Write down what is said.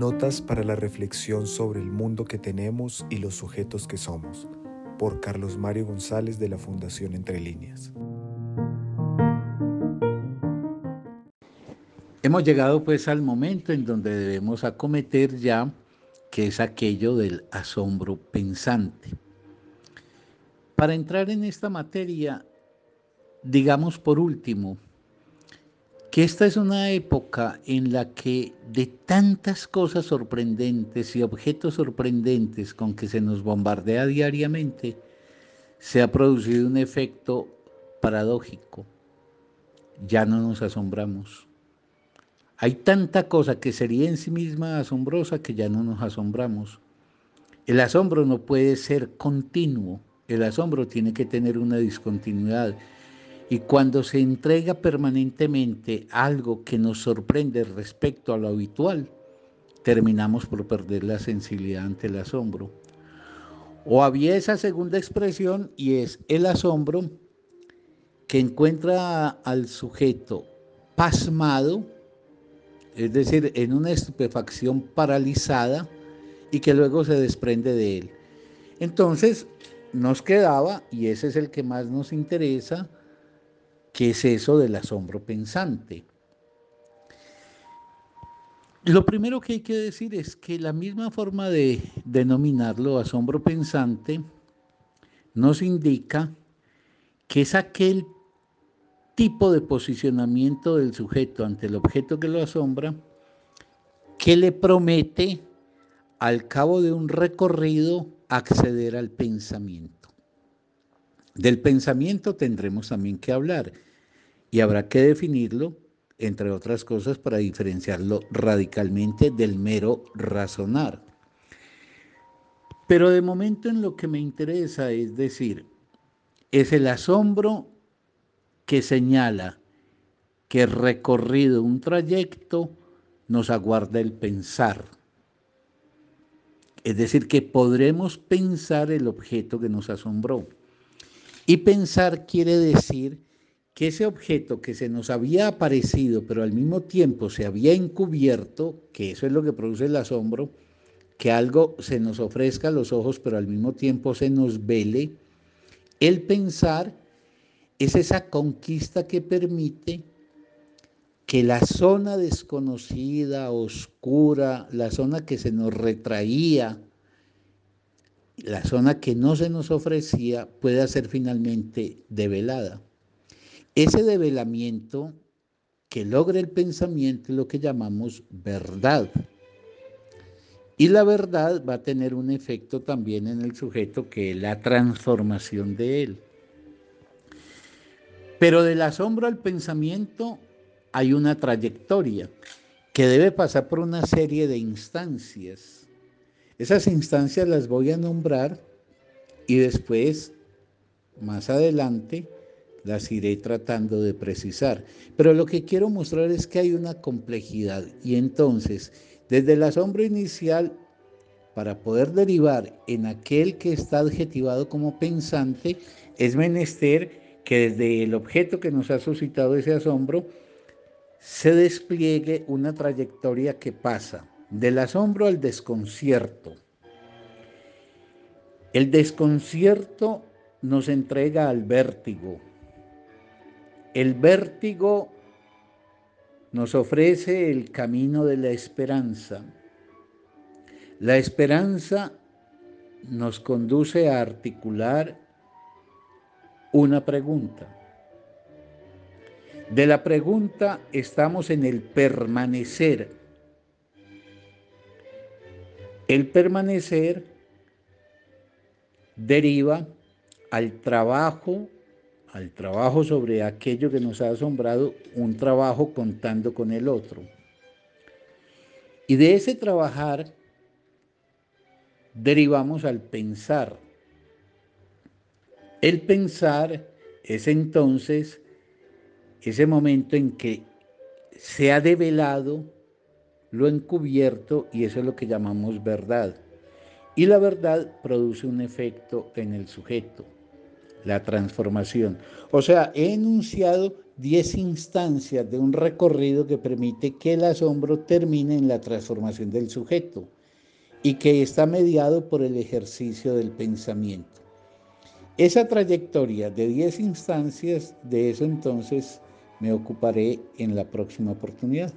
Notas para la reflexión sobre el mundo que tenemos y los sujetos que somos, por Carlos Mario González de la Fundación Entre Líneas. Hemos llegado pues al momento en donde debemos acometer ya, que es aquello del asombro pensante. Para entrar en esta materia, digamos por último, que esta es una época en la que de tantas cosas sorprendentes y objetos sorprendentes con que se nos bombardea diariamente, se ha producido un efecto paradójico. Ya no nos asombramos. Hay tanta cosa que sería en sí misma asombrosa que ya no nos asombramos. El asombro no puede ser continuo, el asombro tiene que tener una discontinuidad y cuando se entrega permanentemente algo que nos sorprende respecto a lo habitual, terminamos por perder la sensibilidad ante el asombro. O había esa segunda expresión y es el asombro que encuentra al sujeto pasmado, es decir, en una estupefacción paralizada y que luego se desprende de él. Entonces nos quedaba, y ese es el que más nos interesa, ¿Qué es eso del asombro pensante? Lo primero que hay que decir es que la misma forma de denominarlo asombro pensante nos indica que es aquel tipo de posicionamiento del sujeto ante el objeto que lo asombra que le promete al cabo de un recorrido acceder al pensamiento. Del pensamiento tendremos también que hablar y habrá que definirlo, entre otras cosas, para diferenciarlo radicalmente del mero razonar. Pero de momento en lo que me interesa es decir, es el asombro que señala que recorrido un trayecto nos aguarda el pensar. Es decir, que podremos pensar el objeto que nos asombró. Y pensar quiere decir que ese objeto que se nos había aparecido, pero al mismo tiempo se había encubierto, que eso es lo que produce el asombro, que algo se nos ofrezca a los ojos, pero al mismo tiempo se nos vele, el pensar es esa conquista que permite que la zona desconocida, oscura, la zona que se nos retraía, la zona que no se nos ofrecía pueda ser finalmente develada. Ese develamiento que logra el pensamiento es lo que llamamos verdad. Y la verdad va a tener un efecto también en el sujeto que es la transformación de él. Pero del asombro al pensamiento hay una trayectoria que debe pasar por una serie de instancias esas instancias las voy a nombrar y después, más adelante, las iré tratando de precisar. Pero lo que quiero mostrar es que hay una complejidad y entonces, desde el asombro inicial, para poder derivar en aquel que está adjetivado como pensante, es menester que desde el objeto que nos ha suscitado ese asombro, se despliegue una trayectoria que pasa del asombro al desconcierto. El desconcierto nos entrega al vértigo. El vértigo nos ofrece el camino de la esperanza. La esperanza nos conduce a articular una pregunta. De la pregunta estamos en el permanecer el permanecer deriva al trabajo, al trabajo sobre aquello que nos ha asombrado, un trabajo contando con el otro. Y de ese trabajar derivamos al pensar. El pensar es entonces ese momento en que se ha develado lo encubierto y eso es lo que llamamos verdad. Y la verdad produce un efecto en el sujeto, la transformación. O sea, he enunciado 10 instancias de un recorrido que permite que el asombro termine en la transformación del sujeto y que está mediado por el ejercicio del pensamiento. Esa trayectoria de 10 instancias, de eso entonces me ocuparé en la próxima oportunidad.